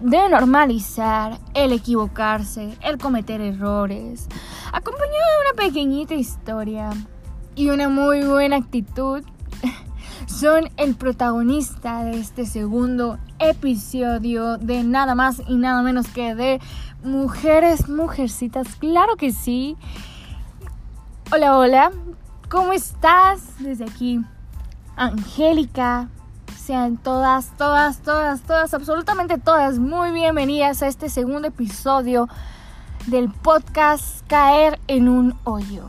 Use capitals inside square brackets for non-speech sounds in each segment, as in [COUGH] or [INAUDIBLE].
de normalizar el equivocarse, el cometer errores, acompañado de una pequeñita historia y una muy buena actitud, [LAUGHS] son el protagonista de este segundo episodio de nada más y nada menos que de Mujeres, Mujercitas. Claro que sí. Hola, hola. ¿Cómo estás? Desde aquí, Angélica. Sean todas, todas, todas, todas, absolutamente todas muy bienvenidas a este segundo episodio del podcast Caer en un hoyo.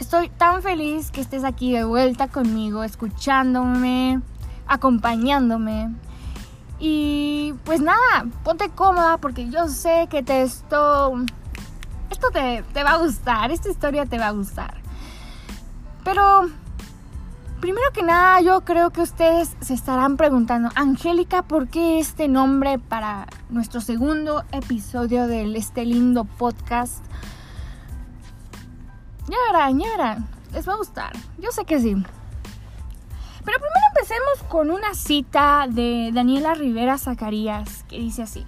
Estoy tan feliz que estés aquí de vuelta conmigo, escuchándome, acompañándome. Y pues nada, ponte cómoda porque yo sé que te esto, esto te, te va a gustar, esta historia te va a gustar. Pero primero que nada yo creo que ustedes se estarán preguntando, Angélica, ¿por qué este nombre para nuestro segundo episodio de este lindo podcast? Ya verán, ya verán, les va a gustar, yo sé que sí. Pero primero empecemos con una cita de Daniela Rivera Zacarías que dice así.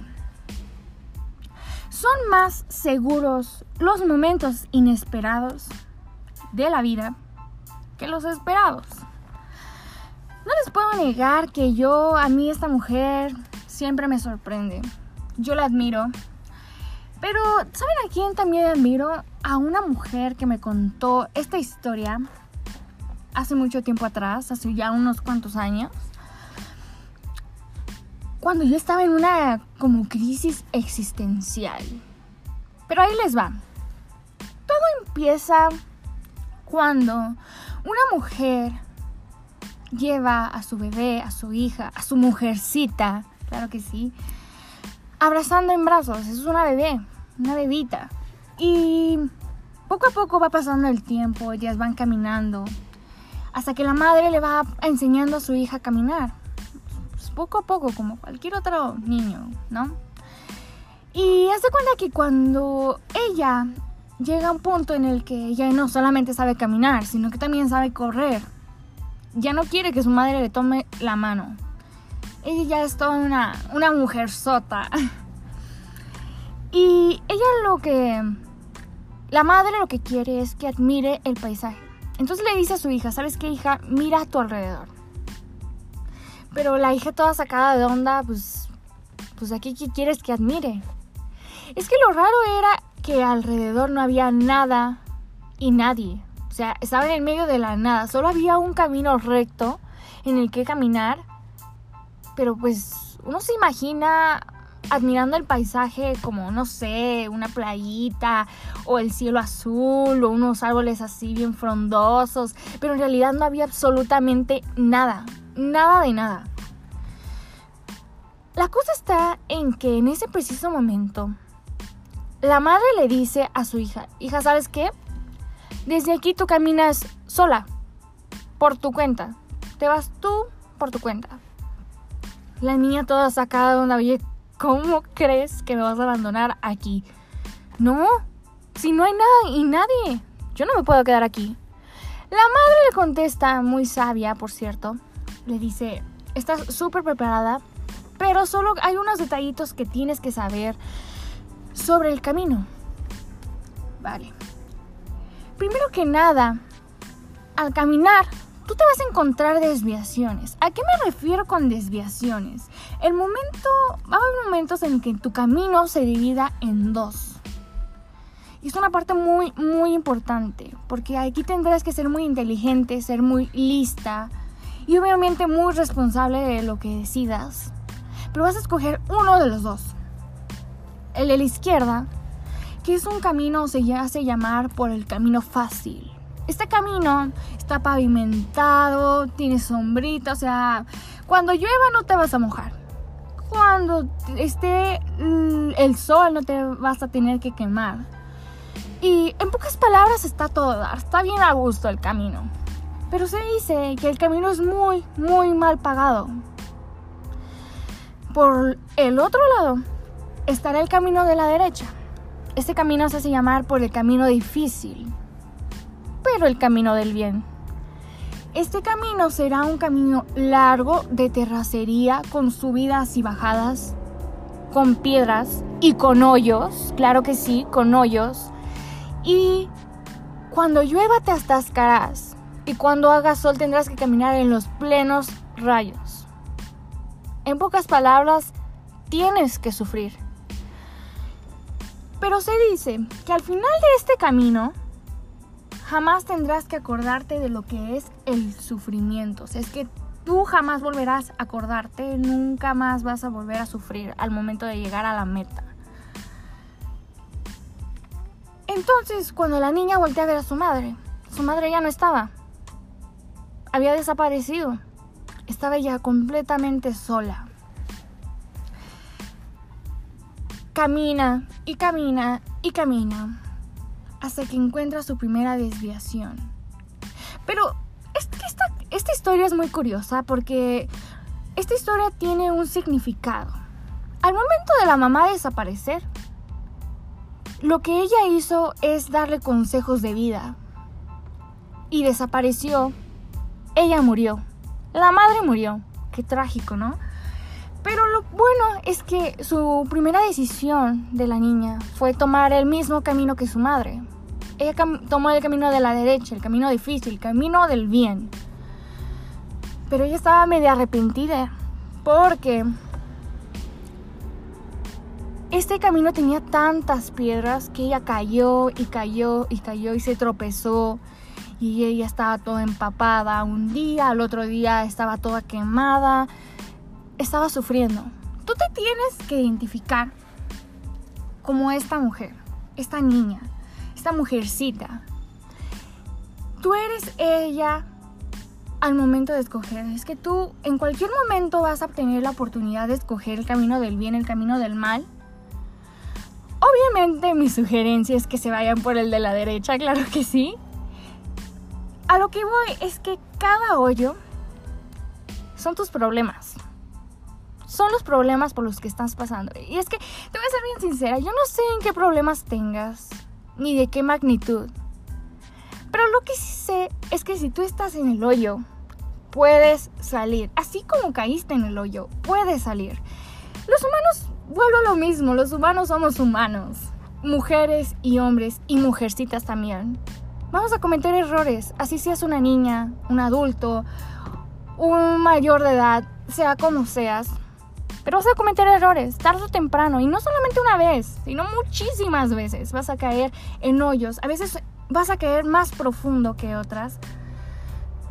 Son más seguros los momentos inesperados de la vida que los esperados. No les puedo negar que yo, a mí esta mujer siempre me sorprende. Yo la admiro. Pero, ¿saben a quién también admiro? A una mujer que me contó esta historia hace mucho tiempo atrás, hace ya unos cuantos años, cuando yo estaba en una como crisis existencial. Pero ahí les va. Todo empieza cuando una mujer lleva a su bebé, a su hija, a su mujercita, claro que sí, abrazando en brazos. Es una bebé, una bebita. Y poco a poco va pasando el tiempo, ellas van caminando, hasta que la madre le va enseñando a su hija a caminar. Pues, poco a poco, como cualquier otro niño, ¿no? Y hace cuenta que cuando ella llega a un punto en el que ella no solamente sabe caminar, sino que también sabe correr, ya no quiere que su madre le tome la mano. Ella ya es toda una, una mujer sota. [LAUGHS] Y ella lo que... La madre lo que quiere es que admire el paisaje. Entonces le dice a su hija, ¿sabes qué hija? Mira a tu alrededor. Pero la hija toda sacada de onda, pues, pues aquí qué quieres que admire. Es que lo raro era que alrededor no había nada y nadie. O sea, estaba en el medio de la nada. Solo había un camino recto en el que caminar. Pero pues uno se imagina admirando el paisaje como, no sé, una playita o el cielo azul o unos árboles así bien frondosos, pero en realidad no había absolutamente nada, nada de nada. La cosa está en que en ese preciso momento, la madre le dice a su hija, hija, ¿sabes qué? Desde aquí tú caminas sola, por tu cuenta. Te vas tú por tu cuenta. La niña toda sacada de una billeta ¿cómo crees que me vas a abandonar aquí? No, si no hay nada y nadie, yo no me puedo quedar aquí. La madre le contesta, muy sabia, por cierto, le dice, estás súper preparada, pero solo hay unos detallitos que tienes que saber sobre el camino. Vale. Primero que nada, al caminar tú te vas a encontrar desviaciones. ¿A qué me refiero con desviaciones? El momento, va a haber momentos en que tu camino se divida en dos. Y es una parte muy, muy importante, porque aquí tendrás que ser muy inteligente, ser muy lista y obviamente muy responsable de lo que decidas. Pero vas a escoger uno de los dos. El de la izquierda, que es un camino, se hace llamar por el camino fácil. Este camino está pavimentado, tiene sombrita, o sea, cuando llueva no te vas a mojar. Cuando esté el sol no te vas a tener que quemar. Y en pocas palabras está todo, está bien a gusto el camino. Pero se dice que el camino es muy, muy mal pagado. Por el otro lado estará el camino de la derecha. Este camino se hace llamar por el camino difícil pero el camino del bien. Este camino será un camino largo de terracería con subidas y bajadas, con piedras y con hoyos, claro que sí, con hoyos. Y cuando llueva te atascarás y cuando haga sol tendrás que caminar en los plenos rayos. En pocas palabras, tienes que sufrir. Pero se dice que al final de este camino jamás tendrás que acordarte de lo que es el sufrimiento. O sea, es que tú jamás volverás a acordarte, nunca más vas a volver a sufrir al momento de llegar a la meta. Entonces, cuando la niña voltea a ver a su madre, su madre ya no estaba. Había desaparecido. Estaba ya completamente sola. Camina y camina y camina hasta que encuentra su primera desviación. Pero esta, esta historia es muy curiosa porque esta historia tiene un significado. Al momento de la mamá desaparecer, lo que ella hizo es darle consejos de vida. Y desapareció. Ella murió. La madre murió. Qué trágico, ¿no? Pero lo bueno es que su primera decisión de la niña fue tomar el mismo camino que su madre. Ella tomó el camino de la derecha, el camino difícil, el camino del bien. Pero ella estaba medio arrepentida porque este camino tenía tantas piedras que ella cayó y cayó y cayó y se tropezó y ella estaba toda empapada un día, al otro día estaba toda quemada, estaba sufriendo. Tú te tienes que identificar como esta mujer, esta niña, esta mujercita. Tú eres ella al momento de escoger. Es que tú en cualquier momento vas a obtener la oportunidad de escoger el camino del bien, el camino del mal. Obviamente mi sugerencia es que se vayan por el de la derecha, claro que sí. A lo que voy es que cada hoyo son tus problemas. Son los problemas por los que estás pasando. Y es que, te voy a ser bien sincera, yo no sé en qué problemas tengas ni de qué magnitud. Pero lo que sí sé es que si tú estás en el hoyo, puedes salir. Así como caíste en el hoyo, puedes salir. Los humanos, vuelvo a lo mismo, los humanos somos humanos. Mujeres y hombres y mujercitas también. Vamos a cometer errores, así seas una niña, un adulto, un mayor de edad, sea como seas. Pero vas a cometer errores, tarde o temprano, y no solamente una vez, sino muchísimas veces vas a caer en hoyos. A veces vas a caer más profundo que otras.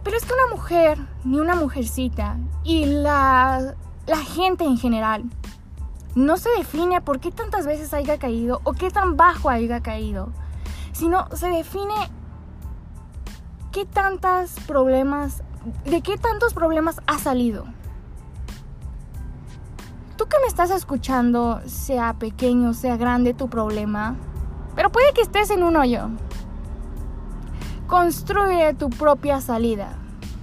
Pero es que una mujer, ni una mujercita, y la, la gente en general, no se define por qué tantas veces haya caído o qué tan bajo haya caído, sino se define qué tantos problemas, de qué tantos problemas ha salido que me estás escuchando, sea pequeño, sea grande tu problema, pero puede que estés en un hoyo. Construye tu propia salida.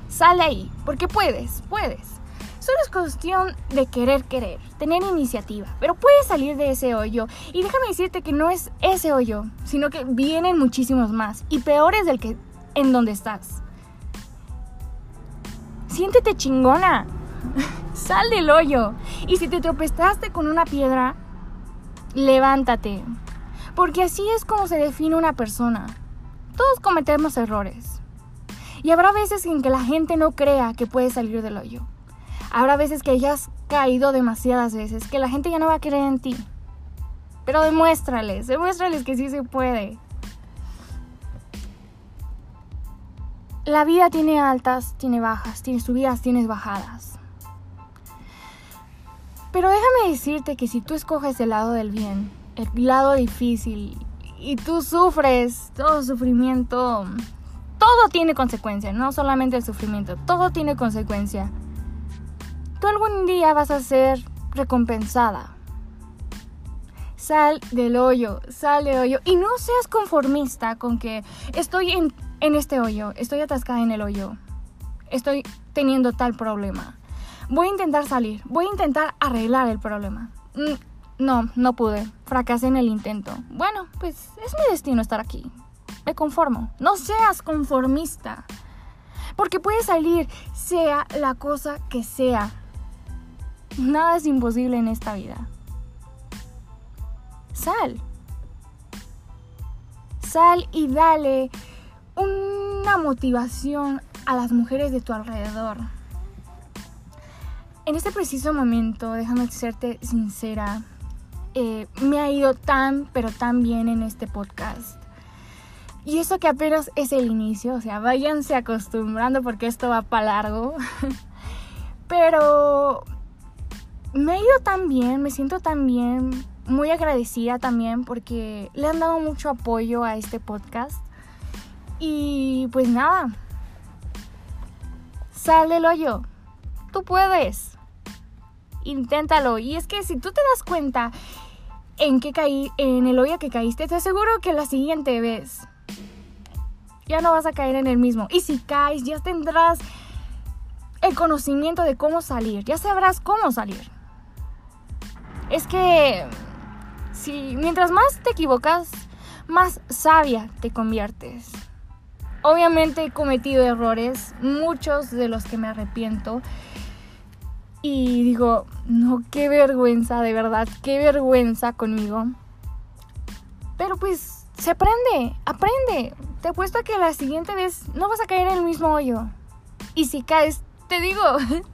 Sale ahí, porque puedes, puedes. Solo es cuestión de querer querer, tener iniciativa, pero puedes salir de ese hoyo. Y déjame decirte que no es ese hoyo, sino que vienen muchísimos más y peores del que en donde estás. Siéntete chingona. [LAUGHS] Sal del hoyo. Y si te tropezaste con una piedra, levántate. Porque así es como se define una persona. Todos cometemos errores. Y habrá veces en que la gente no crea que puedes salir del hoyo. Habrá veces que hayas caído demasiadas veces, que la gente ya no va a creer en ti. Pero demuéstrales, demuéstrales que sí se puede. La vida tiene altas, tiene bajas, tiene subidas, tiene bajadas. Pero déjame decirte que si tú escoges el lado del bien, el lado difícil, y tú sufres todo sufrimiento, todo tiene consecuencia, no solamente el sufrimiento, todo tiene consecuencia. Tú algún día vas a ser recompensada. Sal del hoyo, sal del hoyo. Y no seas conformista con que estoy en, en este hoyo, estoy atascada en el hoyo, estoy teniendo tal problema voy a intentar salir, voy a intentar arreglar el problema. Mm, no, no pude, fracasé en el intento. Bueno, pues es mi destino estar aquí. Me conformo. No seas conformista. Porque puede salir, sea la cosa que sea. Nada es imposible en esta vida. sal. Sal y dale una motivación a las mujeres de tu alrededor. En este preciso momento, déjame serte sincera, eh, me ha ido tan, pero tan bien en este podcast. Y eso que apenas es el inicio, o sea, váyanse acostumbrando porque esto va para largo. [LAUGHS] pero me ha ido tan bien, me siento tan bien, muy agradecida también porque le han dado mucho apoyo a este podcast. Y pues nada, sal del hoyo, tú puedes inténtalo. Y es que si tú te das cuenta en que caí, en el hoyo que caíste, te aseguro que la siguiente vez ya no vas a caer en el mismo. Y si caes, ya tendrás el conocimiento de cómo salir, ya sabrás cómo salir. Es que si mientras más te equivocas, más sabia te conviertes. Obviamente he cometido errores, muchos de los que me arrepiento, y digo, no, qué vergüenza, de verdad, qué vergüenza conmigo. Pero pues se aprende, aprende. Te apuesto que la siguiente vez no vas a caer en el mismo hoyo. Y si caes, te digo,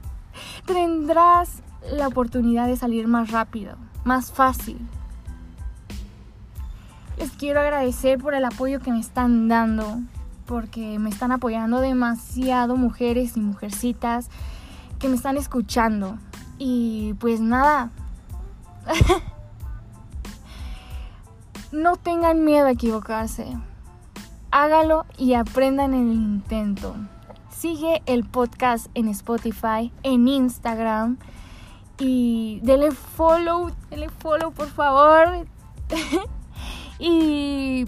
[LAUGHS] tendrás la oportunidad de salir más rápido, más fácil. Les quiero agradecer por el apoyo que me están dando, porque me están apoyando demasiado mujeres y mujercitas que me están escuchando. Y pues nada. [LAUGHS] no tengan miedo a equivocarse. Hágalo y aprendan en el intento. Sigue el podcast en Spotify, en Instagram. Y denle follow, denle follow por favor. [LAUGHS] y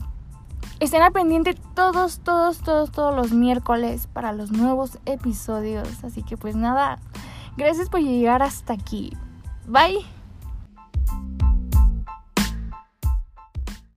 Estén al pendiente todos, todos, todos, todos los miércoles para los nuevos episodios. Así que pues nada, gracias por llegar hasta aquí. Bye.